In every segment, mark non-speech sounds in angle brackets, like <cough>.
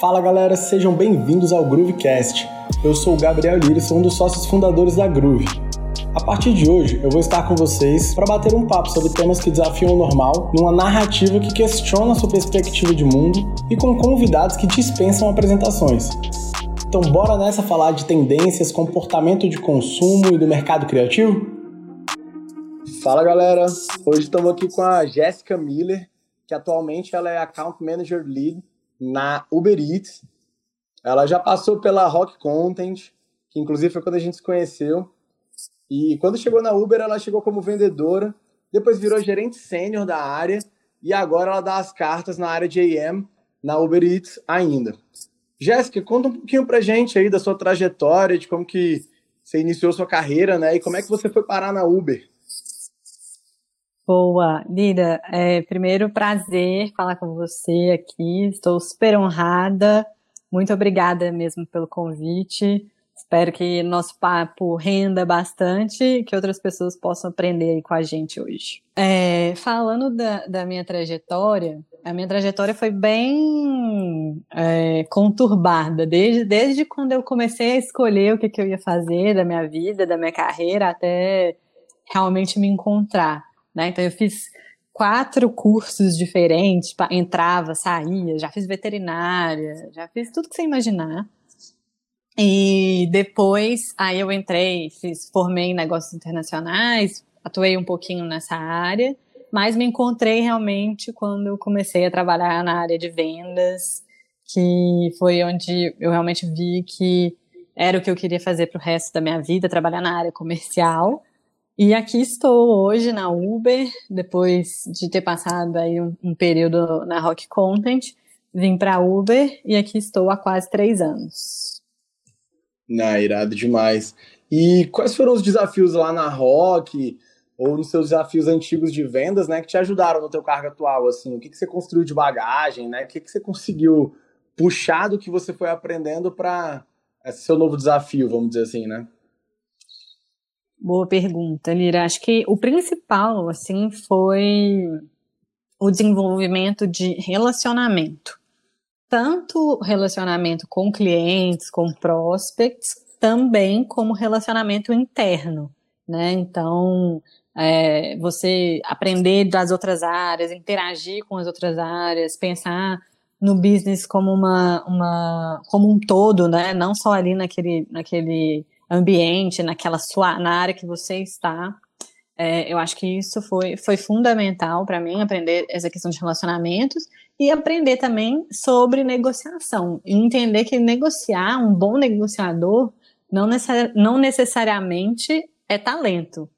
Fala galera, sejam bem-vindos ao Groovecast. Eu sou o Gabriel Lira sou um dos sócios fundadores da Groove. A partir de hoje, eu vou estar com vocês para bater um papo sobre temas que desafiam o normal, numa narrativa que questiona sua perspectiva de mundo e com convidados que dispensam apresentações. Então, bora nessa falar de tendências, comportamento de consumo e do mercado criativo? Fala galera, hoje estamos aqui com a Jéssica Miller, que atualmente ela é Account Manager Lead na Uber Eats. Ela já passou pela Rock Content, que inclusive foi quando a gente se conheceu. E quando chegou na Uber, ela chegou como vendedora, depois virou gerente sênior da área e agora ela dá as cartas na área de AM na Uber Eats ainda. Jéssica, conta um pouquinho pra gente aí da sua trajetória, de como que você iniciou sua carreira, né? E como é que você foi parar na Uber? Boa, Lida. É, primeiro, prazer falar com você aqui. Estou super honrada. Muito obrigada mesmo pelo convite. Espero que nosso papo renda bastante e que outras pessoas possam aprender aí com a gente hoje. É, falando da, da minha trajetória, a minha trajetória foi bem é, conturbada, desde, desde quando eu comecei a escolher o que, que eu ia fazer da minha vida, da minha carreira, até realmente me encontrar. Né? Então, eu fiz quatro cursos diferentes, entrava, saía, já fiz veterinária, já fiz tudo que você imaginar. E depois, aí eu entrei, fiz, formei em negócios internacionais, atuei um pouquinho nessa área, mas me encontrei realmente quando eu comecei a trabalhar na área de vendas, que foi onde eu realmente vi que era o que eu queria fazer para o resto da minha vida, trabalhar na área comercial. E aqui estou hoje na Uber, depois de ter passado aí um, um período na Rock Content, vim para Uber e aqui estou há quase três anos. Na irado demais. E quais foram os desafios lá na Rock? ou nos seus desafios antigos de vendas, né, que te ajudaram no teu cargo atual, assim, o que, que você construiu de bagagem, né, o que, que você conseguiu puxar do que você foi aprendendo para esse seu novo desafio, vamos dizer assim, né? Boa pergunta, Lira. Acho que o principal, assim, foi o desenvolvimento de relacionamento. Tanto relacionamento com clientes, com prospects, também como relacionamento interno, né? Então, é, você aprender das outras áreas, interagir com as outras áreas, pensar no business como uma, uma como um todo, né? Não só ali naquele, naquele ambiente, naquela sua, na área que você está. É, eu acho que isso foi, foi fundamental para mim, aprender essa questão de relacionamentos e aprender também sobre negociação. E entender que negociar, um bom negociador, não, necessari não necessariamente é talento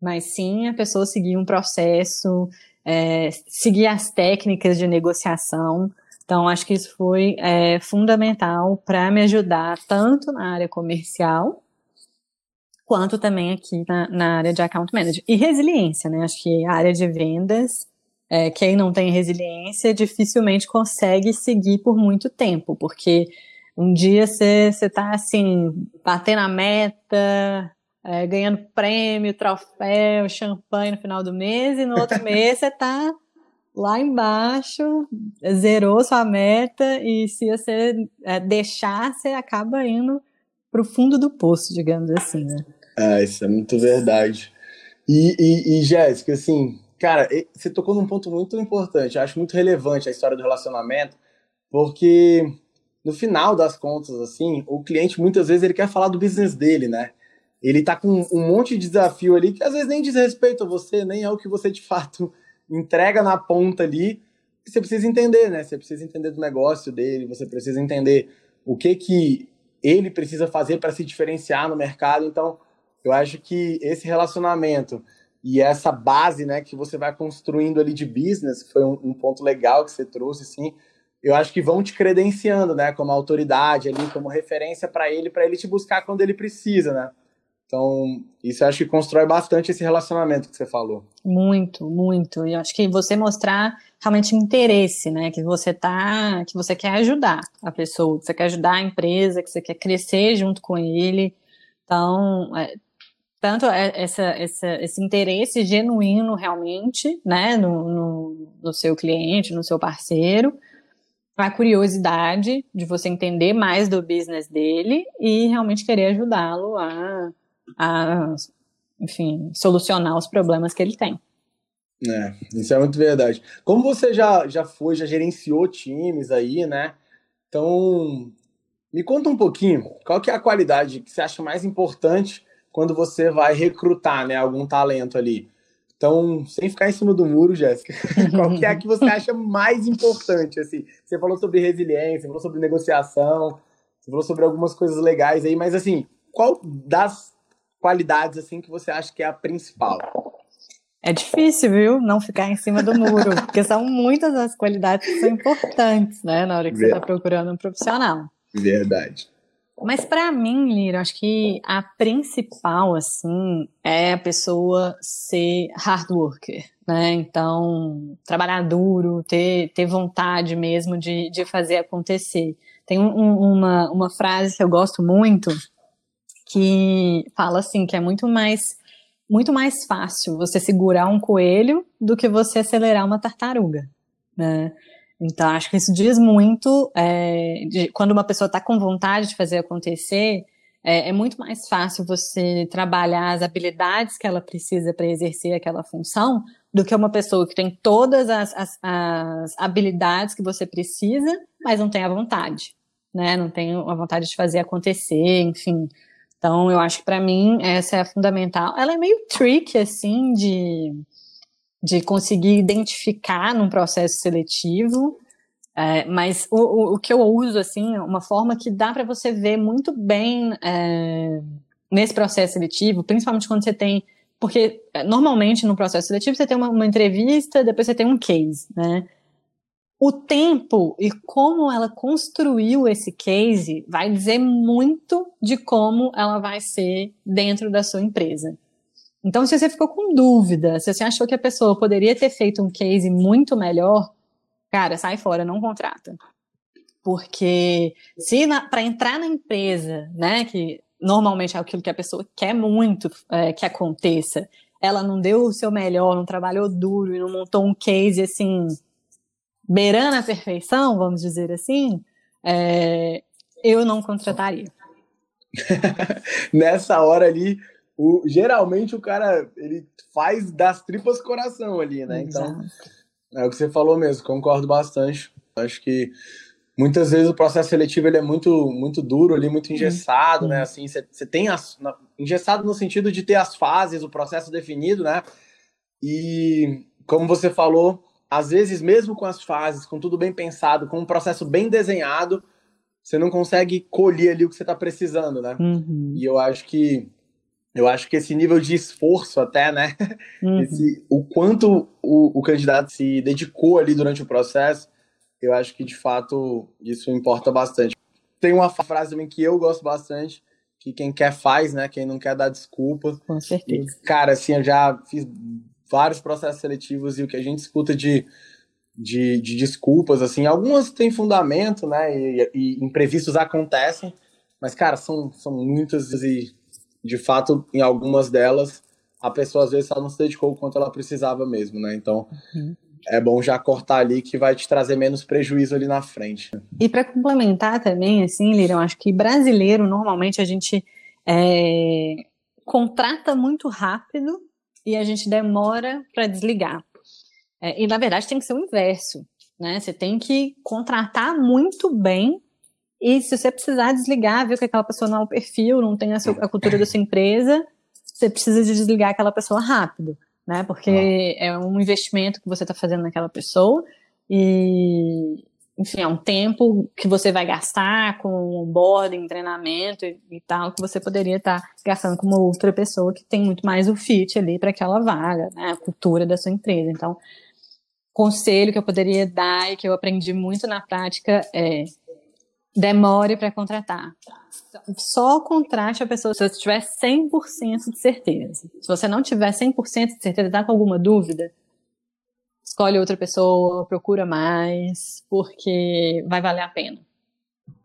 mas sim a pessoa seguir um processo, é, seguir as técnicas de negociação. Então, acho que isso foi é, fundamental para me ajudar tanto na área comercial, quanto também aqui na, na, área de account manager. E resiliência, né? Acho que a área de vendas, é, quem não tem resiliência dificilmente consegue seguir por muito tempo, porque um dia você está assim, batendo a meta, é, ganhando prêmio, troféu, champanhe no final do mês, e no outro <laughs> mês você tá lá embaixo, zerou sua meta, e se você é, deixar, você acaba indo pro fundo do poço, digamos assim, né? Ah, isso é muito verdade. E, e, e Jéssica, assim, cara, você tocou num ponto muito importante, acho muito relevante a história do relacionamento, porque no final das contas, assim, o cliente muitas vezes ele quer falar do business dele, né? ele tá com um monte de desafio ali que às vezes nem diz respeito a você, nem é o que você de fato entrega na ponta ali. Você precisa entender, né? Você precisa entender do negócio dele, você precisa entender o que que ele precisa fazer para se diferenciar no mercado. Então, eu acho que esse relacionamento e essa base, né, que você vai construindo ali de business, foi um, um ponto legal que você trouxe, sim. Eu acho que vão te credenciando, né, como autoridade ali, como referência para ele, para ele te buscar quando ele precisa, né? Então, isso eu acho que constrói bastante esse relacionamento que você falou. Muito, muito. E acho que você mostrar realmente interesse, né? Que você tá, que você quer ajudar a pessoa, que você quer ajudar a empresa, que você quer crescer junto com ele. Então, é, tanto é, essa, essa, esse interesse genuíno realmente, né, no, no, no seu cliente, no seu parceiro, a curiosidade de você entender mais do business dele e realmente querer ajudá-lo a, a, enfim, solucionar os problemas que ele tem. É, isso é muito verdade. Como você já, já foi, já gerenciou times aí, né? Então, me conta um pouquinho, qual que é a qualidade que você acha mais importante quando você vai recrutar, né, algum talento ali? Então, sem ficar em cima do muro, Jéssica, <laughs> qual que é a que você acha mais importante? Assim, você falou sobre resiliência, falou sobre negociação, você falou sobre algumas coisas legais aí, mas assim, qual das qualidades assim que você acha que é a principal? É difícil, viu? Não ficar em cima do muro, porque são muitas as qualidades que são importantes, né, na hora que Verdade. você está procurando um profissional. Verdade. Mas para mim, Lira, acho que a principal, assim, é a pessoa ser hard worker, né? Então, trabalhar duro, ter, ter vontade mesmo de, de fazer acontecer. Tem um, uma, uma frase que eu gosto muito, que fala assim, que é muito mais muito mais fácil você segurar um coelho do que você acelerar uma tartaruga, né? Então, acho que isso diz muito é, de quando uma pessoa está com vontade de fazer acontecer, é, é, muito mais fácil você trabalhar as habilidades que ela precisa para exercer aquela função do que uma pessoa que tem todas as, as, as, habilidades que você precisa, mas não tem a vontade, né? Não tem a vontade de fazer acontecer, enfim. Então, eu acho que para mim essa é fundamental. Ela é meio tricky, assim, de de conseguir identificar num processo seletivo, é, mas o, o, o, que eu uso, assim, é uma forma que dá para você ver muito bem é, nesse processo seletivo, principalmente quando você tem, porque é, normalmente no processo seletivo você tem uma, uma entrevista, depois você tem um case, né? O tempo e como ela construiu esse case vai dizer muito de como ela vai ser dentro da sua empresa. Então, se você ficou com dúvida, se você achou que a pessoa poderia ter feito um case muito melhor, cara, sai fora, não contrata. Porque se para entrar na empresa, né, que normalmente é aquilo que a pessoa quer muito é, que aconteça, ela não deu o seu melhor, não trabalhou duro e não montou um case assim beirando a perfeição, vamos dizer assim, é, eu não contrataria. <laughs> Nessa hora ali, o, geralmente o cara ele faz das tripas coração ali, né? Então, é o que você falou mesmo, concordo bastante. Acho que muitas vezes o processo seletivo ele é muito muito duro ali, muito engessado, né? Assim, você tem as, na, engessado no sentido de ter as fases, o processo definido, né? E como você falou, às vezes mesmo com as fases, com tudo bem pensado, com um processo bem desenhado, você não consegue colher ali o que você está precisando, né? Uhum. E eu acho que eu acho que esse nível de esforço até, né? <laughs> Uhum. Esse, o quanto o, o candidato se dedicou ali durante o processo, eu acho que de fato isso importa bastante. Tem uma frase também que eu gosto bastante, que quem quer faz, né? Quem não quer dá desculpa. Com certeza. E, cara, assim, eu já fiz vários processos seletivos e o que a gente escuta de, de, de desculpas, assim, algumas têm fundamento, né? E, e imprevistos acontecem, mas, cara, são, são muitas e de fato, em algumas delas, a pessoa às vezes só não se dedicou o quanto ela precisava mesmo, né? Então, uhum. é bom já cortar ali que vai te trazer menos prejuízo ali na frente. E para complementar também, assim, Lira, eu acho que brasileiro, normalmente a gente é, contrata muito rápido e a gente demora para desligar. É, e na verdade tem que ser o inverso, né? Você tem que contratar muito bem e se você precisar desligar, ver que aquela pessoa não é o perfil, não tem a, sua, a cultura da sua empresa, você precisa de desligar aquela pessoa rápido, né? Porque ah. é um investimento que você está fazendo naquela pessoa e, enfim, é um tempo que você vai gastar com onboarding, treinamento e, e tal, que você poderia estar tá gastando com uma outra pessoa que tem muito mais o fit ali para aquela vaga, né? A cultura da sua empresa. Então, conselho que eu poderia dar e que eu aprendi muito na prática é demore para contratar. Só contrate a pessoa se você tiver 100% de certeza. Se você não tiver 100% de certeza, está com alguma dúvida, escolhe outra pessoa, procura mais, porque vai valer a pena.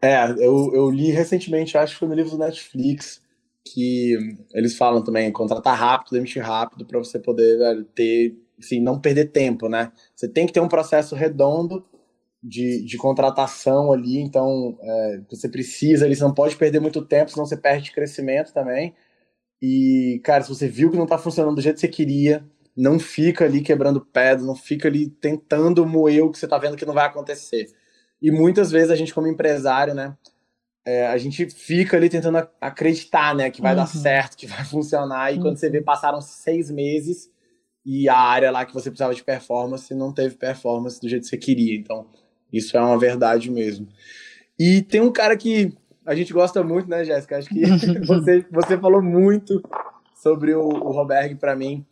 É, eu, eu li recentemente, acho que foi no livro do Netflix, que eles falam também contratar rápido, demitir rápido, para você poder ter, assim, não perder tempo, né? Você tem que ter um processo redondo de, de contratação ali, então é, você precisa ali, você não pode perder muito tempo, senão você perde crescimento também. E, cara, se você viu que não tá funcionando do jeito que você queria, não fica ali quebrando pedra, não fica ali tentando moer o que você tá vendo que não vai acontecer. E muitas vezes a gente, como empresário, né, é, a gente fica ali tentando acreditar, né, que vai uhum. dar certo, que vai funcionar, e uhum. quando você vê, passaram seis meses e a área lá que você precisava de performance não teve performance do jeito que você queria. Então, isso é uma verdade mesmo. E tem um cara que a gente gosta muito, né, Jéssica? Acho que <laughs> você, você falou muito sobre o, o Roberg para mim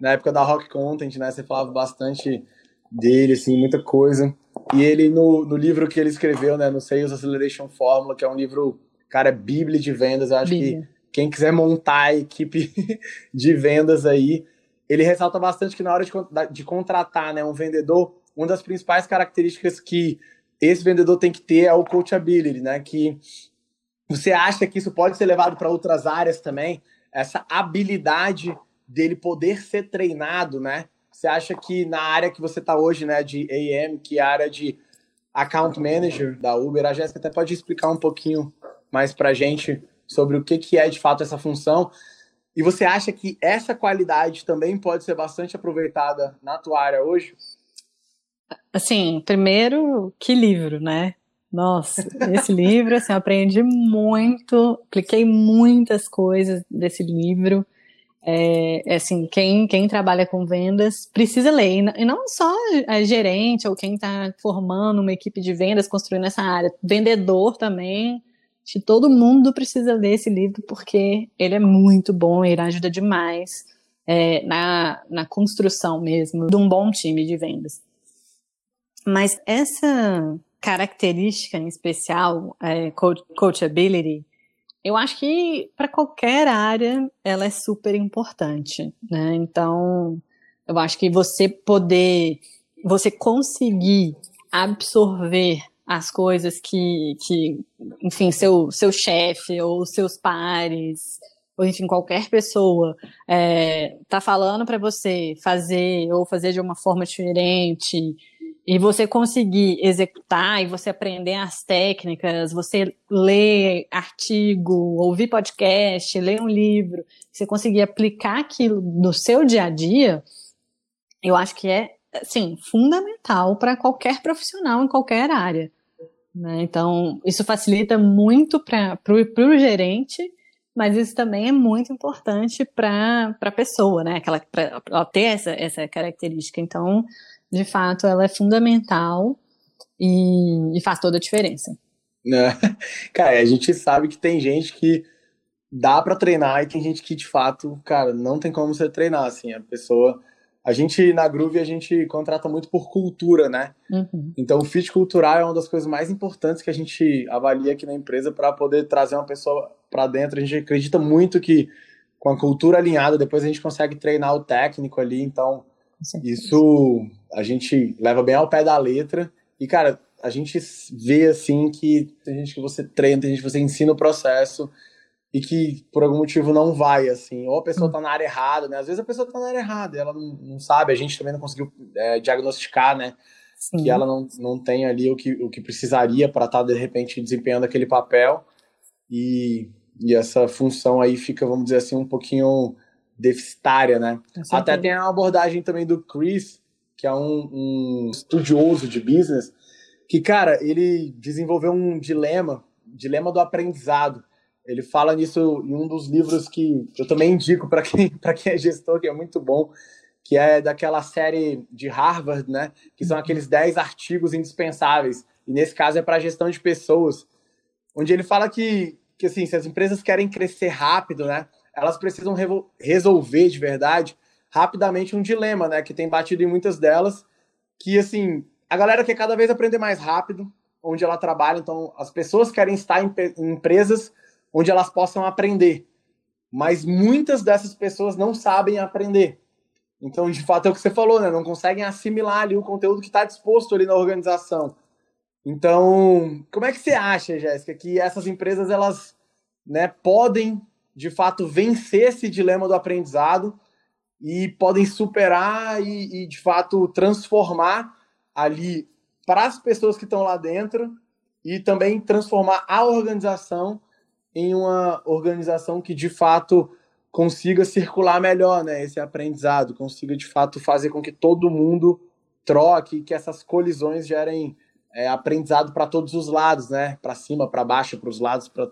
na época da Rock Content, né? Você falava bastante dele, assim, muita coisa. E ele, no, no livro que ele escreveu, né, no Sales Acceleration Formula, que é um livro, cara, bíblia de vendas, eu acho Bíblia. que quem quiser montar a equipe <laughs> de vendas aí, ele ressalta bastante que na hora de, de contratar né, um vendedor, uma das principais características que esse vendedor tem que ter é o coachability, né? Que você acha que isso pode ser levado para outras áreas também? Essa habilidade dele poder ser treinado, né? Você acha que na área que você está hoje, né, de AM, que é a área de account manager da Uber, a Jéssica até pode explicar um pouquinho mais para gente sobre o que, que é de fato essa função. E você acha que essa qualidade também pode ser bastante aproveitada na tua área hoje? Assim, primeiro, que livro, né? Nossa, esse livro, assim, eu aprendi muito, apliquei muitas coisas desse livro. É, é, assim, quem, quem trabalha com vendas precisa ler, e não só a gerente ou quem está formando uma equipe de vendas, construindo essa área, vendedor também, que todo mundo precisa ler esse livro porque ele é muito bom, ele ajuda demais é, na, na construção mesmo de um bom time de vendas. Mas essa característica em especial, é, coachability, eu acho que para qualquer área ela é super importante, né? Então, eu acho que você poder, você conseguir absorver as coisas que, que enfim, seu, seu chefe ou seus pares, ou enfim, qualquer pessoa é, tá falando para você fazer ou fazer de uma forma diferente, e você conseguir executar e você aprender as técnicas, você ler artigo, ouvir podcast, ler um livro, você conseguir aplicar aquilo no seu dia a dia, eu acho que é, assim, fundamental para qualquer profissional em qualquer área. Né? Então, isso facilita muito para o gerente, mas isso também é muito importante para a pessoa, né? Aquela, para ter essa, essa característica. Então, de fato, ela é fundamental e, e faz toda a diferença. Né? <laughs> Cara, a gente sabe que tem gente que dá para treinar e tem gente que de fato, cara, não tem como você treinar assim. A pessoa, a gente na Groove a gente contrata muito por cultura, né? Uhum. Então o fit cultural é uma das coisas mais importantes que a gente avalia aqui na empresa para poder trazer uma pessoa para dentro. A gente acredita muito que com a cultura alinhada depois a gente consegue treinar o técnico ali. Então isso a gente leva bem ao pé da letra. E, cara, a gente vê assim que tem gente que você treina, tem gente que você ensina o processo e que por algum motivo não vai, assim. Ou a pessoa tá na área errada, né? Às vezes a pessoa tá na área errada, ela não, não sabe, a gente também não conseguiu é, diagnosticar, né? Sim. Que ela não, não tem ali o que, o que precisaria para estar, tá, de repente, desempenhando aquele papel. E, e essa função aí fica, vamos dizer assim, um pouquinho deficitária, né? Até tem uma abordagem também do Chris, que é um, um, estudioso de business, que, cara, ele desenvolveu um dilema, dilema do aprendizado. Ele fala nisso em um dos livros que eu também indico para quem, <laughs> quem é gestor, que é muito bom, que é daquela série de Harvard, né? Que são aqueles 10 artigos indispensáveis. E nesse caso é para gestão de pessoas, onde ele fala que, que assim, se as empresas querem crescer rápido, né? Elas precisam resolver de verdade rapidamente um dilema, né, que tem batido em muitas delas, que assim, a galera quer cada vez aprender mais rápido onde ela trabalha, então as pessoas querem estar em, em empresas onde elas possam aprender, mas muitas dessas pessoas não sabem aprender. Então, de fato, é o que você falou, né? Não conseguem assimilar ali o conteúdo que está disposto ali na organização. Então, como é que você acha, Jéssica, que essas empresas elas, né, podem de fato vencer esse dilema do aprendizado e podem superar e, e de fato transformar ali para as pessoas que estão lá dentro e também transformar a organização em uma organização que de fato consiga circular melhor, né, esse aprendizado, consiga de fato fazer com que todo mundo troque, que essas colisões gerem é, aprendizado para todos os lados, né, para cima, para baixo, para os lados, para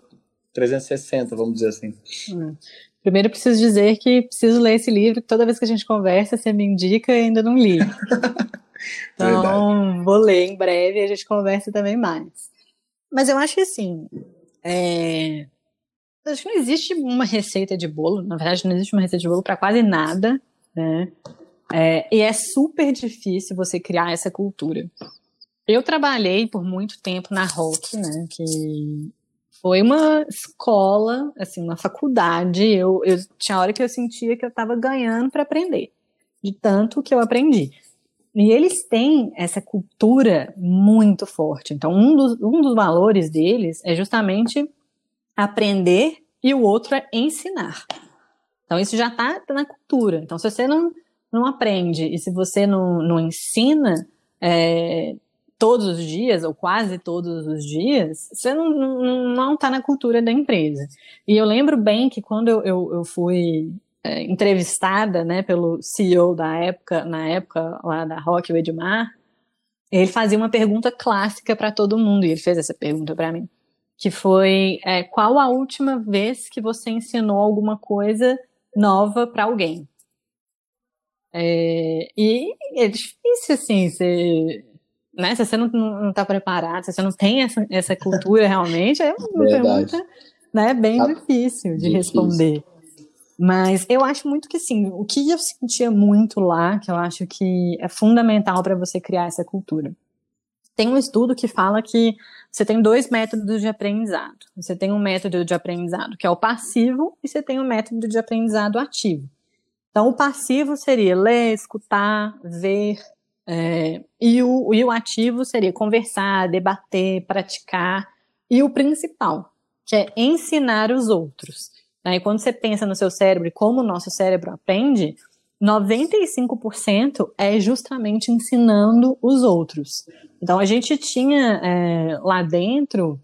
360, vamos dizer assim. Hum. Primeiro preciso dizer que preciso ler esse livro, toda vez que a gente conversa, você me indica e ainda não li. <laughs> então, Verdade. vou ler em breve e a gente conversa também mais. Mas eu acho que assim, é... acho que não existe uma receita de bolo, na verdade não existe uma receita de bolo para quase nada, né? É, e é super difícil você criar essa cultura. Eu trabalhei por muito tempo na Rock, né? Que foi uma escola, assim, uma faculdade. Eu, eu tinha hora que eu sentia que eu estava ganhando para aprender, de tanto que eu aprendi. E eles têm essa cultura muito forte. Então, um dos, um dos valores deles é justamente aprender e o outro é ensinar. Então, isso já está na cultura. Então, se você não, não aprende e se você não, não ensina, é, todos os dias, ou quase todos os dias, você não, não está na cultura da empresa. E eu lembro bem que quando eu, eu, eu fui é, entrevistada né, pelo CEO da época, na época lá da Rock, o Edmar, ele fazia uma pergunta clássica para todo mundo, e ele fez essa pergunta para mim, que foi é, qual a última vez que você ensinou alguma coisa nova para alguém? É, e é difícil, assim, você né? Se você não, não tá preparado, se você não tem essa, essa cultura realmente, é uma Verdade. pergunta né, bem ah, difícil de difícil. responder. Mas eu acho muito que sim, o que eu sentia muito lá, que eu acho que é fundamental para você criar essa cultura. Tem um estudo que fala que você tem dois métodos de aprendizado. Você tem um método de aprendizado que é o passivo e você tem um método de aprendizado ativo. Então, o passivo seria ler, escutar, ver, é, e, o, e o ativo seria conversar, debater, praticar. E o principal, que é ensinar os outros. Né? E quando você pensa no seu cérebro e como o nosso cérebro aprende, 95% é justamente ensinando os outros. Então a gente tinha é, lá dentro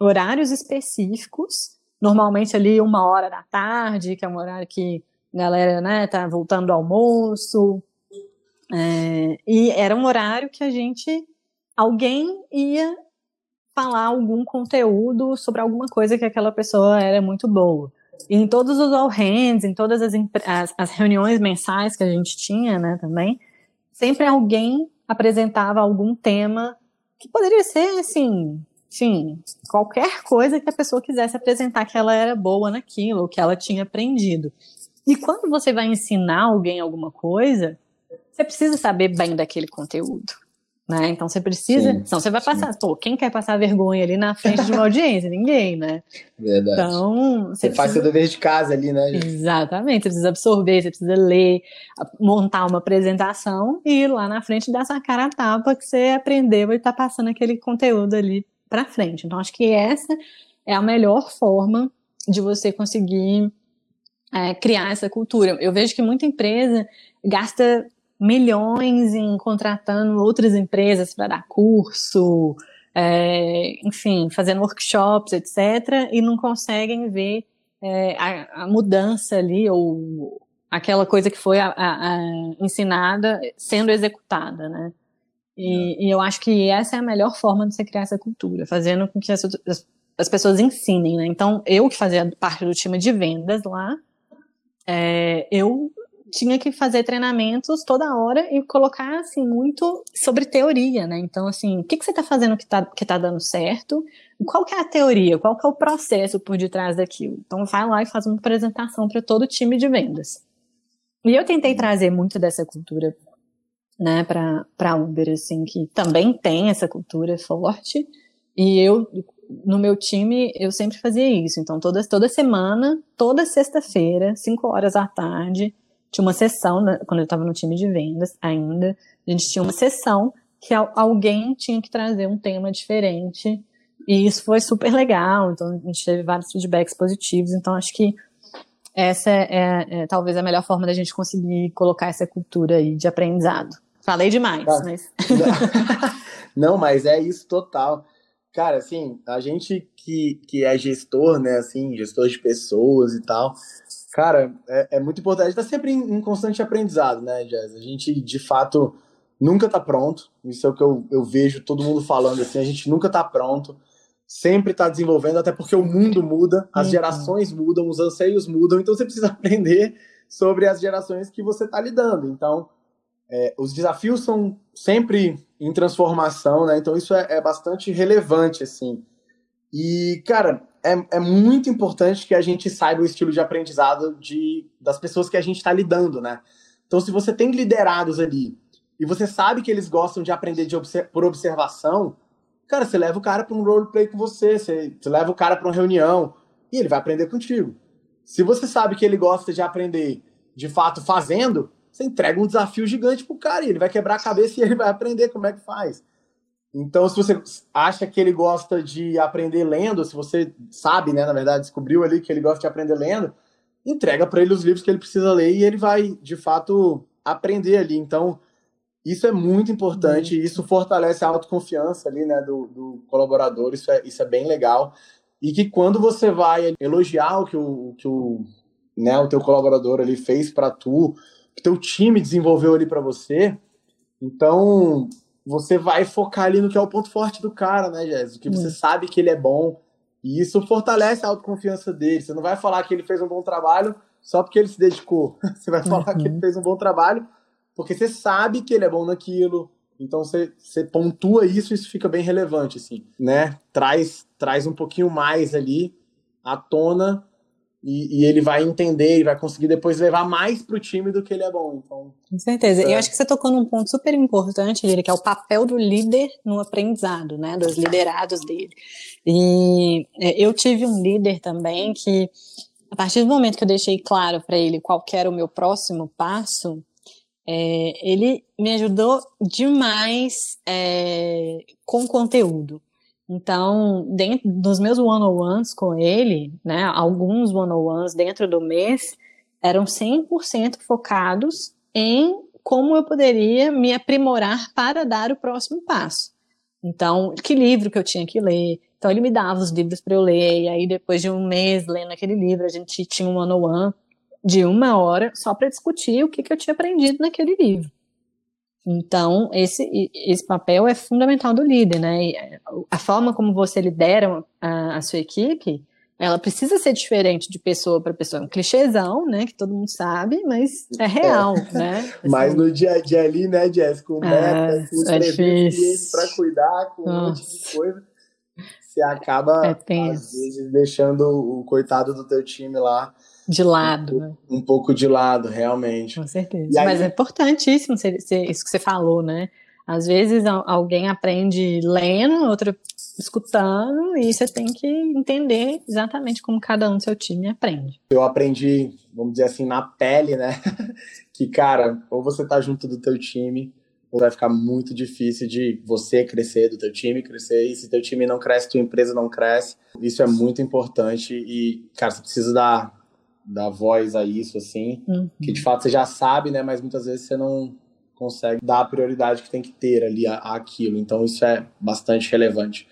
horários específicos, normalmente ali uma hora da tarde, que é um horário que a galera né, tá voltando do almoço, é, e era um horário que a gente, alguém ia falar algum conteúdo sobre alguma coisa que aquela pessoa era muito boa. E em todos os all hands, em todas as, as, as reuniões mensais que a gente tinha, né, também, sempre alguém apresentava algum tema que poderia ser, assim, enfim, qualquer coisa que a pessoa quisesse apresentar que ela era boa naquilo, que ela tinha aprendido. E quando você vai ensinar alguém alguma coisa, você precisa saber bem daquele conteúdo. Né? Então você precisa. Sim, senão você vai passar. Sim. Pô, quem quer passar vergonha ali na frente de uma <laughs> audiência? Ninguém, né? Verdade. Então. Você, você faz seu dever de casa ali, né? Gente? Exatamente. Você precisa absorver, você precisa ler, montar uma apresentação e ir lá na frente dar essa cara a tapa que você aprendeu e tá passando aquele conteúdo ali para frente. Então acho que essa é a melhor forma de você conseguir é, criar essa cultura. Eu vejo que muita empresa gasta milhões em contratando outras empresas para dar curso, é, enfim, fazendo workshops, etc., e não conseguem ver é, a, a, mudança ali, ou aquela coisa que foi a, a, ensinada sendo executada, né? E, e, eu acho que essa é a melhor forma de você criar essa cultura, fazendo com que as, as, as pessoas ensinem, né? Então, eu que fazia parte do time de vendas lá, é, eu tinha que fazer treinamentos toda hora e colocar, assim, muito sobre teoria, né? Então, assim, o que, que você está fazendo que está que tá dando certo? Qual que é a teoria? Qual que é o processo por detrás daquilo? Então, vai lá e faz uma apresentação para todo o time de vendas. E eu tentei trazer muito dessa cultura, né, para a Uber, assim, que também tem essa cultura forte. E eu, no meu time, eu sempre fazia isso. Então, toda, toda semana, toda sexta-feira, 5 horas da tarde, tinha uma sessão, né, quando eu estava no time de vendas ainda, a gente tinha uma sessão que alguém tinha que trazer um tema diferente. E isso foi super legal, então a gente teve vários feedbacks positivos, então acho que essa é, é, é talvez a melhor forma da gente conseguir colocar essa cultura aí de aprendizado. Falei demais, tá. mas. <laughs> Não, mas é isso total. Cara, assim, a gente que, que é gestor, né, assim, gestor de pessoas e tal, cara, é, é muito importante estar tá sempre em, em, constante aprendizado, né, Jazz? A gente, de fato, nunca tá pronto. Isso é o que eu, eu vejo todo mundo falando, assim, a gente nunca tá pronto. Sempre está desenvolvendo, até porque o mundo muda, as uhum. gerações mudam, os anseios mudam, então você precisa <laughs> aprender sobre as gerações que você está lidando. Então, é, os desafios são sempre em transformação, né? Então isso é, é bastante relevante, assim. E, cara, é, é, muito importante que a gente saiba o estilo de aprendizado de, das pessoas que a gente está lidando, né? Então, se você tem liderados ali e você sabe que eles gostam de aprender de por observação, cara, você leva o cara para um roleplay com você, você, você leva o cara para uma reunião e ele vai aprender contigo. Se você sabe que ele gosta de aprender de fato fazendo, você entrega um desafio gigante pro cara e ele vai quebrar a cabeça e ele vai aprender como é que faz. Então, se você acha que ele gosta de aprender lendo, se você sabe, né, na verdade, descobriu ali que ele gosta de aprender lendo, entrega para ele os livros que ele precisa ler e ele vai, de fato, aprender ali. Então, isso é muito importante, isso fortalece a autoconfiança ali, né, do, do colaborador, isso é, isso é bem legal. E que quando você vai elogiar o que o, que o, né, o teu colaborador ali fez para tu, que teu time desenvolveu ali para você. Então, você vai focar ali no que é o ponto forte do cara, né, Jéssica? Que você hum. sabe que ele é bom. E isso fortalece a autoconfiança dele. Você não vai falar que ele fez um bom trabalho só porque ele se dedicou. <laughs> Você vai falar uhum. que ele uhum. fez um bom trabalho porque você sabe que ele é bom naquilo. Então você, você pontua isso e isso fica bem relevante, assim, né? Traz, traz um pouquinho mais ali à tona e, e, ele vai entender e vai conseguir depois levar mais para o time do que ele é bom. Então, Com certeza. É... Eu acho que você tocou num ponto super importante, Lira, que é o papel do líder no aprendizado, né? Dos liderados dele. E é, eu tive um líder também que, a partir do momento que eu deixei claro para ele qual era o meu próximo passo, é, ele me ajudou demais é, com conteúdo. Então, dentro dos meus one-on-ones com ele, né, alguns one-on-ones dentro do mês, eram 100% focados em como eu poderia me aprimorar para dar o próximo passo. Então, que livro que eu tinha que ler. Então, ele me dava os livros para eu ler, e aí depois de um mês lendo aquele livro, a gente tinha um one-on-one de uma hora só para discutir o que, que eu tinha aprendido naquele livro. Então, esse, esse papel é fundamental do líder, né? Eh, a forma como você lidera a, a sua equipe, ela precisa ser diferente de pessoa para pessoa. É um clichêzão, né? Que todo mundo sabe, mas é real, é. né? Assim, <laughs> mas no dia a dia ali, né, Jess? Com é, meta, com é clientes para cuidar, com Nossa. um monte de coisa, você acaba, é às vezes, deixando o coitado do teu time lá de lado, um, né? Um pouco de lado, realmente. Com certeza. Aí... Mas é importantíssimo isso que você falou, né? Às vezes alguém aprende lendo, outro escutando, e você tem que entender exatamente como cada um do seu time aprende. Eu aprendi, vamos dizer assim, na pele, né? <laughs> que, cara, ou você tá junto do teu time, ou vai ficar muito difícil de você crescer, do teu time crescer, e se teu time não cresce, tua empresa não cresce. Isso é muito importante e, cara, você precisa dar dar voz a isso, assim, uhum. que de fato você já sabe, né, mas muitas vezes você não consegue dar a prioridade que tem que ter ali àquilo, então isso é bastante relevante.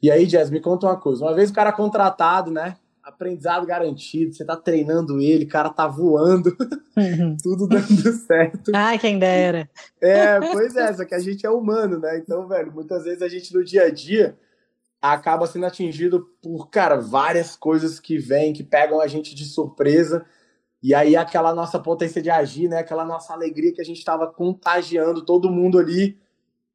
E aí, Jazz, me conta uma coisa, uma vez o cara contratado, né, aprendizado garantido, você tá treinando ele, o cara tá voando, uhum. <laughs> tudo dando certo. Ai, quem dera. É, pois é, só que a gente é humano, né, então, velho, muitas vezes a gente no dia a dia acaba sendo atingido por, cara, várias coisas que vêm, que pegam a gente de surpresa. E aí aquela nossa potência de agir, né, aquela nossa alegria que a gente estava contagiando todo mundo ali,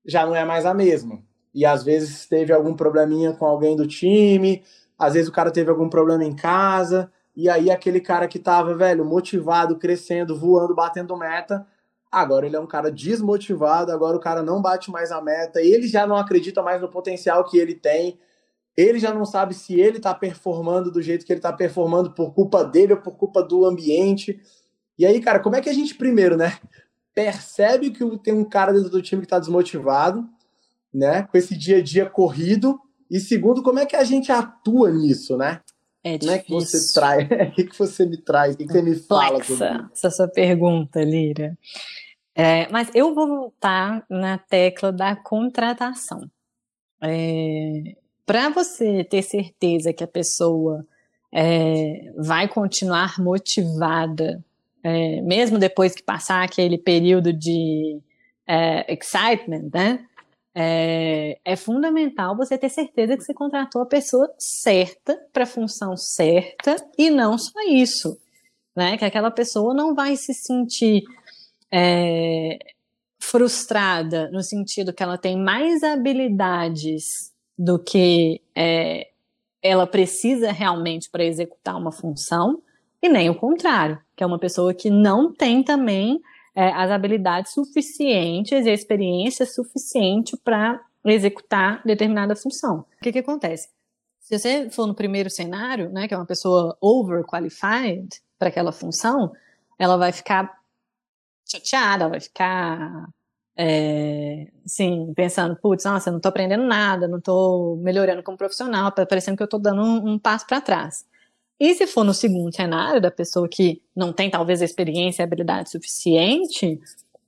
já não é mais a mesma. E às vezes teve algum probleminha com alguém do time, às vezes o cara teve algum problema em casa, e aí aquele cara que tava, velho, motivado, crescendo, voando, batendo meta, Agora ele é um cara desmotivado, agora o cara não bate mais a meta, ele já não acredita mais no potencial que ele tem, ele já não sabe se ele está performando do jeito que ele está performando por culpa dele ou por culpa do ambiente. E aí, cara, como é que a gente, primeiro, né, percebe que tem um cara dentro do time que está desmotivado, né, com esse dia a dia corrido, e segundo, como é que a gente atua nisso, né? É Como é que você traz? <laughs> O que, que você me traz? O que, que você me fala? Essa sua pergunta, Lira. É, mas eu vou voltar na tecla da contratação. É, Para você ter certeza que a pessoa é, vai continuar motivada, é, mesmo depois que passar aquele período de é, excitement, né? É, é, fundamental você ter certeza que você contratou a pessoa certa para a função certa e não só isso, né? Que aquela pessoa não vai se sentir é, frustrada no sentido que ela tem mais habilidades do que é, ela precisa realmente para executar uma função, e nem o contrário, que é uma pessoa que não tem também é, as habilidades suficientes e a experiência suficiente para executar determinada função. O que, que acontece? Se você for no primeiro cenário, né, que é uma pessoa overqualified para aquela função, ela vai ficar chateada, vai ficar é, assim, pensando, putz, nossa, eu não estou aprendendo nada, não estou melhorando como profissional, tá parecendo que eu estou dando um, um passo para trás. E se for no segundo cenário, da pessoa que não tem talvez a experiência e habilidade suficiente,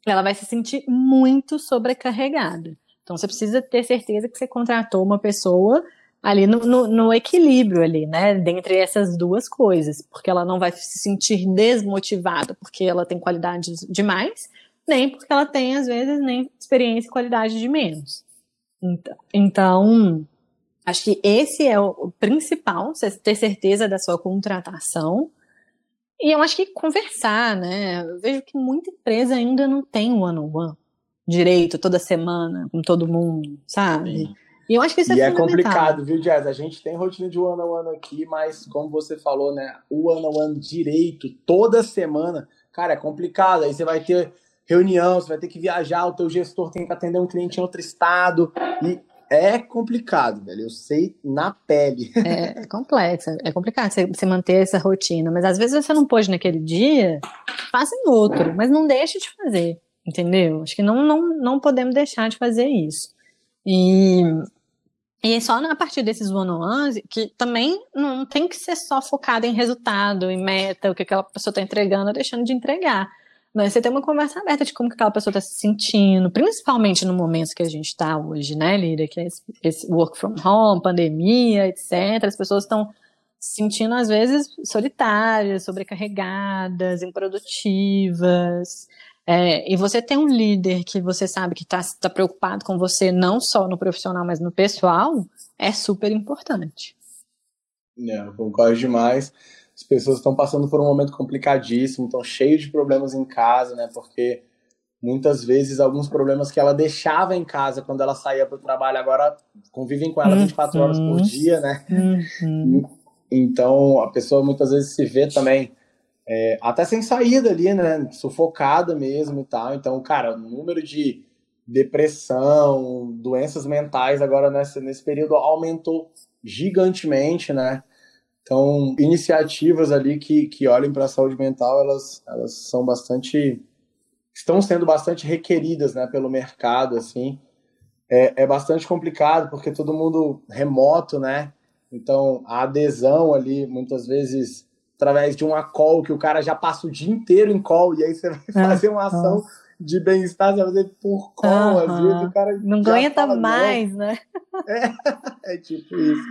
ela vai se sentir muito sobrecarregada. Então você precisa ter certeza que você contratou uma pessoa ali no, no, no, equilíbrio ali, né, dentre essas duas coisas, porque ela não vai se sentir desmotivada porque ela tem qualidades demais, nem porque ela tem às vezes nem experiência e qualidade de menos. Então, então Acho que esse é o principal, ter certeza da sua contratação. E eu acho que conversar, né? Eu vejo que muita empresa ainda não tem one-on-one -on -one direito toda semana com todo mundo, sabe? Sim. E eu acho que isso é e é complicado, viu, Jazz? A gente tem rotina de one-on-one -on -one aqui, mas como você falou, né? O one-on-one -on -one direito toda semana, cara, é complicado. Aí você vai ter reunião, você vai ter que viajar, o teu gestor tem que atender um cliente em outro estado. E é complicado, velho. Eu sei na pele. <laughs> É, é complexo, é complicado você, você, manter essa rotina. Mas às vezes você não pôde naquele dia, faça em outro, mas não deixe de fazer, entendeu? Acho que não, não, não podemos deixar de fazer isso. E, e é só a partir desses one-on-ones que também não tem que ser só focado em resultado, em meta, o que aquela pessoa está entregando ou deixando de entregar mas você tem uma conversa aberta de como que aquela pessoa está se sentindo, principalmente no momento que a gente está hoje, né, Lira? Que é esse, esse, work from home, pandemia, etc. As pessoas estão se sentindo, às vezes, solitárias, sobrecarregadas, improdutivas. É, e você tem um líder que você sabe que está tá preocupado com você, não só no profissional, mas no pessoal, é super importante. É, eu concordo demais as pessoas estão passando por um momento complicadíssimo, estão cheios de problemas em casa, né? Porque muitas vezes alguns problemas que ela deixava em casa quando ela saía para o trabalho agora convivem com ela 24 uhum. horas por dia, né? Uhum. Então a pessoa muitas vezes se vê também é, até sem saída ali, né? Sufocada mesmo e tal. Então, cara, o número de depressão, doenças mentais agora nesse, nesse período aumentou gigantemente, né? Então, iniciativas ali que, que olhem para a saúde mental, elas, elas são bastante. estão sendo bastante requeridas né, pelo mercado, assim. É, é bastante complicado, porque todo mundo remoto, né? Então, a adesão ali, muitas vezes, através de uma call, que o cara já passa o dia inteiro em call, e aí você vai é, fazer uma ação de bem-estar, você vai fazer por call, às vezes o cara. Não aguenta mais, não. né? É, <laughs> é tipo isso.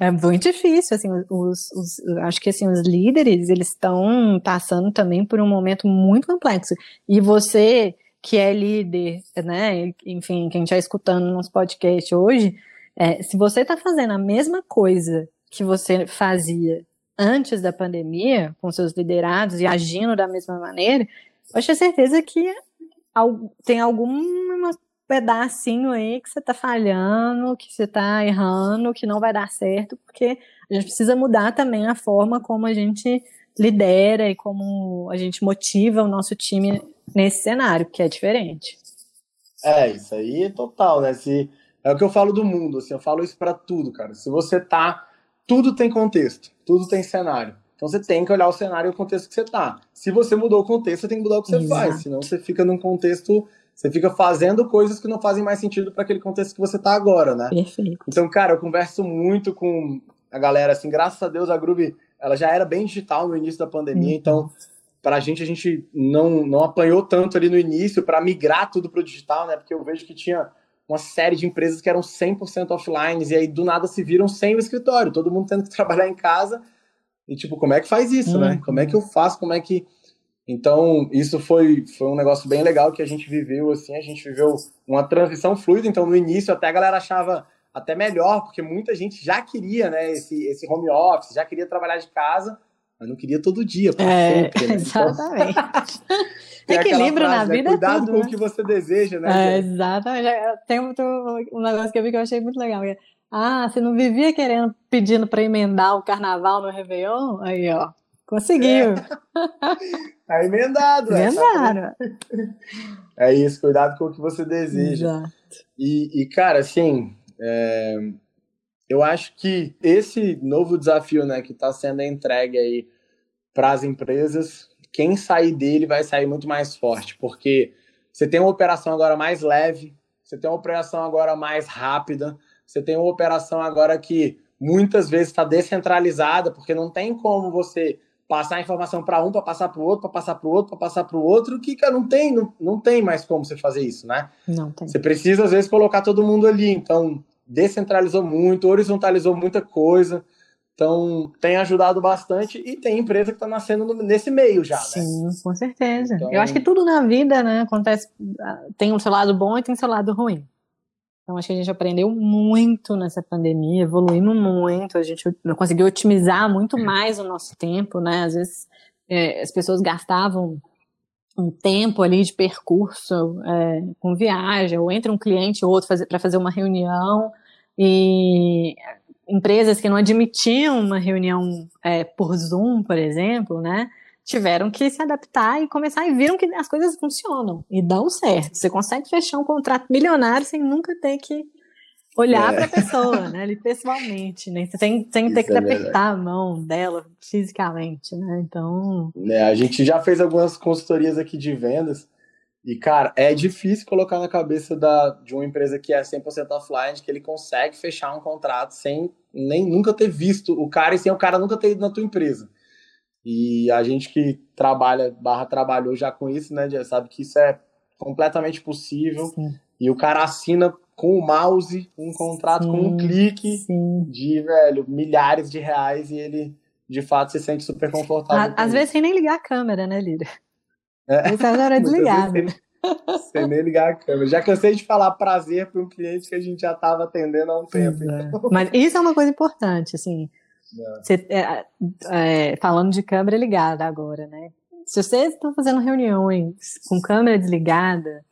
É muito difícil, assim, os, os, acho que assim, os líderes, eles estão passando também por um momento muito complexo. E você, que é líder, né, enfim, quem está escutando nos podcast hoje, é, se você está fazendo a mesma coisa que você fazia antes da pandemia, com seus liderados e agindo da mesma maneira, eu tenho certeza que tem alguma pedacinho aí que você está falhando, que você está errando, que não vai dar certo, porque a gente precisa mudar também a forma como a gente lidera e como a gente motiva o nosso time nesse cenário, que é diferente. É, isso aí é total, né? Se, é o que eu falo do mundo, assim, eu falo isso para tudo, cara. Se você tá. Tudo tem contexto, tudo tem cenário. Então você tem que olhar o cenário e o contexto que você tá. Se você mudou o contexto, você tem que mudar o que você Exato. faz, senão você fica num contexto você fica fazendo coisas que não fazem mais sentido para aquele contexto que você tá agora, né? Perfeito. Então, cara, eu converso muito com a galera, assim, graças a Deus a Groove, ela já era bem digital no início da pandemia, uhum. então para a gente, a gente não, não apanhou tanto ali no início para migrar tudo para o digital, né? Porque eu vejo que tinha uma série de empresas que eram 100% offline e aí do nada se viram sem o escritório, todo mundo tendo que <laughs> trabalhar em casa. E tipo, como é que faz isso, né? Como é que eu faço? Como é que então, isso foi, foi um negócio bem legal que a gente viveu, assim, a gente viveu uma transição fluida, então no início até a galera achava até melhor, porque muita gente já queria, né, esse, esse home office, já queria trabalhar de casa, mas não queria todo dia, para é, sempre. Né? <laughs> Então, exatamente. <laughs> Equilíbrio frase, na né? vida né? Cuidado tudo, com né? o que você deseja, né? É, exatamente. Tem muito, um negócio que eu vi que eu achei muito legal. Ah, você não vivia querendo, pedindo para emendar o carnaval no Réveillon? Aí, ó, conseguiu. É. <laughs> Tá emendado. É, Emendaram. É isso, cuidado com o que você deseja. Exato. E, e cara, assim, é, eu acho que esse novo desafio, né, que está sendo entregue aí para as empresas, quem sair dele vai sair muito mais forte, porque você tem uma operação agora mais leve, você tem uma operação agora mais rápida, você tem uma operação agora que muitas vezes está descentralizada, porque não tem como você passar a informação para um, para passar para o outro, para passar para o outro, para passar para o outro, que cara, não tem, não, não tem mais como você fazer isso, né? Não tem. Você precisa às vezes colocar todo mundo ali, então descentralizou muito, horizontalizou muita coisa. Então, tem ajudado bastante e tem empresa que está nascendo nesse meio já, né? Sim, com certeza. Então... Eu acho que tudo na vida, né, acontece, ah, tem o seu lado bom e tem o seu lado ruim. Então, acho que a gente aprendeu muito nessa pandemia, evoluímos muito, a gente conseguiu otimizar muito mais o nosso tempo, né? Às vezes é, as pessoas gastavam um tempo ali de percurso é, com viagem, ou entre um cliente ou outro para fazer uma reunião, e empresas que não admitiam uma reunião é, por Zoom, por exemplo, né, tiveram que se adaptar e começar e viram que as coisas funcionam e dão certo. Você consegue fechar um contrato milionário sem nunca ter que olhar é. para a pessoa, né, ali pessoalmente, né, sem, sem ter que é apertar a mão dela fisicamente, né, então... É, a gente já fez algumas consultorias aqui de vendas e, cara, é difícil colocar na cabeça da, de uma empresa que é 100% offline que ele consegue fechar um contrato sem nem nunca ter visto o cara e sem o cara nunca ter ido na tua empresa. E a gente que trabalha, barra trabalhou já com isso, né, já sabe que isso é completamente possível. Sim. E o cara assina com o mouse um contrato Sim. com um clique Sim. de, velho, milhares de reais e ele, de fato, se sente super confortável. às vezes sem nem ligar a câmera, né, líder? É. Essa hora é desligada. Sem, sem nem ligar a câmera. Já cansei de falar prazer para um cliente que a gente já estava atendendo há um tempo. É. Então. Mas isso é uma coisa importante, assim. É. Você, é, é, falando de câmera ligada agora, né? Se você está fazendo reuniões com câmera desligada,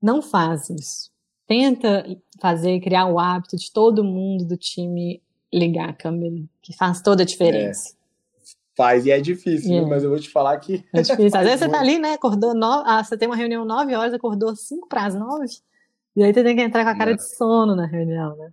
não faz isso. Tenta fazer, criar o hábito de todo mundo do time ligar a câmera, que faz toda a diferença. É. Faz, e é difícil, é. mas eu vou te falar que. É difícil. Às <laughs> vezes você tá ali, né? Acordou nove. Ah, você tem uma reunião nove horas, acordou cinco para as nove. E aí você tem que entrar com a cara é. de sono na reunião, né?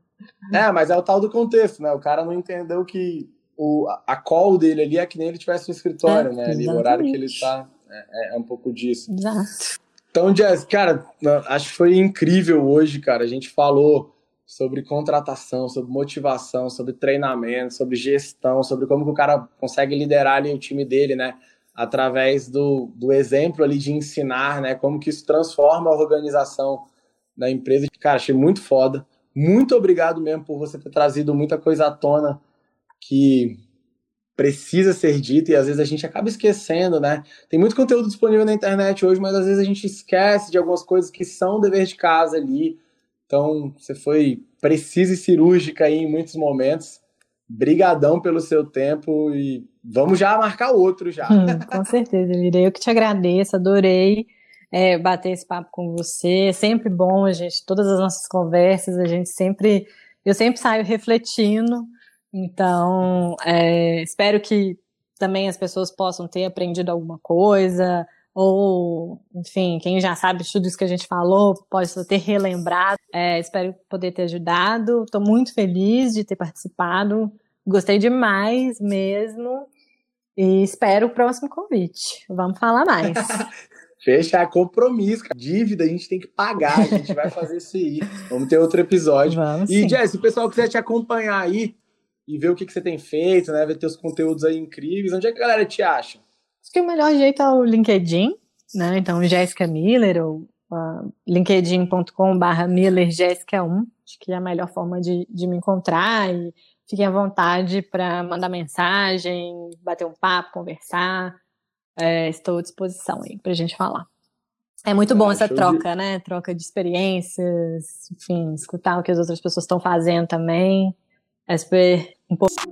É, mas é o tal do contexto, né? O cara não entendeu que o, a call dele ali é que nem ele tivesse no escritório, é, né? Ali, o horário que ele tá. É, é, um pouco disso. Exato. Então, Jess, cara, acho que foi incrível hoje, cara. A gente falou sobre contratação, sobre motivação, sobre treinamento, sobre gestão, sobre como que o cara consegue liderar ali o time dele, né? Através do, do exemplo ali de ensinar, né? Como que isso transforma a organização da empresa. Cara, achei muito foda. Muito obrigado mesmo por você ter trazido muita coisa à tona que precisa ser dita e às vezes a gente acaba esquecendo, né? Tem muito conteúdo disponível na internet hoje, mas às vezes a gente esquece de algumas coisas que são dever de casa ali então, você foi precisa e cirúrgica aí em muitos momentos. Brigadão pelo seu tempo e vamos já marcar outro já. Hum, com certeza, Lira. Eu que te agradeço, adorei é, bater esse papo com você. É sempre bom a gente, todas as nossas conversas, a gente sempre, eu sempre saio refletindo. Então, é, espero que também as pessoas possam ter aprendido alguma coisa, ou, enfim, quem já sabe tudo isso que a gente falou, pode ter relembrado. É, espero poder ter ajudado. Estou muito feliz de ter participado. Gostei demais mesmo. E espero o próximo convite. Vamos falar mais. <laughs> Fechar compromisso, dívida a gente tem que pagar, a gente vai fazer isso aí. Vamos ter outro episódio. Vamos, e, Jess, se o pessoal quiser te acompanhar aí e ver o que, que você tem feito, né? Ver teus conteúdos aí incríveis, onde é que a galera te acha? Acho que o melhor jeito é o LinkedIn, né? Então, Jéssica Miller ou uh, linkedin.com.br Miller Jéssica 1. Acho que é a melhor forma de, de me encontrar e fiquem à vontade para mandar mensagem, bater um papo, conversar. É, estou à disposição aí para a gente falar. É muito bom ah, essa troca, de... né? Troca de experiências, enfim, escutar o que as outras pessoas estão fazendo também. É super importante.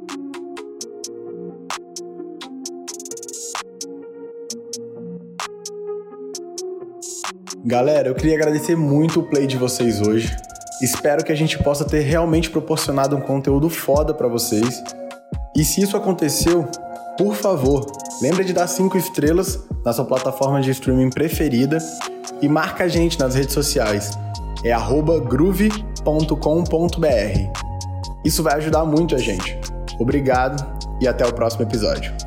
Galera, eu queria agradecer muito o play de vocês hoje. Espero que a gente possa ter realmente proporcionado um conteúdo foda para vocês. E se isso aconteceu, por favor, lembre de dar 5 estrelas na sua plataforma de streaming preferida e marca a gente nas redes sociais. É groove.com.br. Isso vai ajudar muito a gente. Obrigado e até o próximo episódio.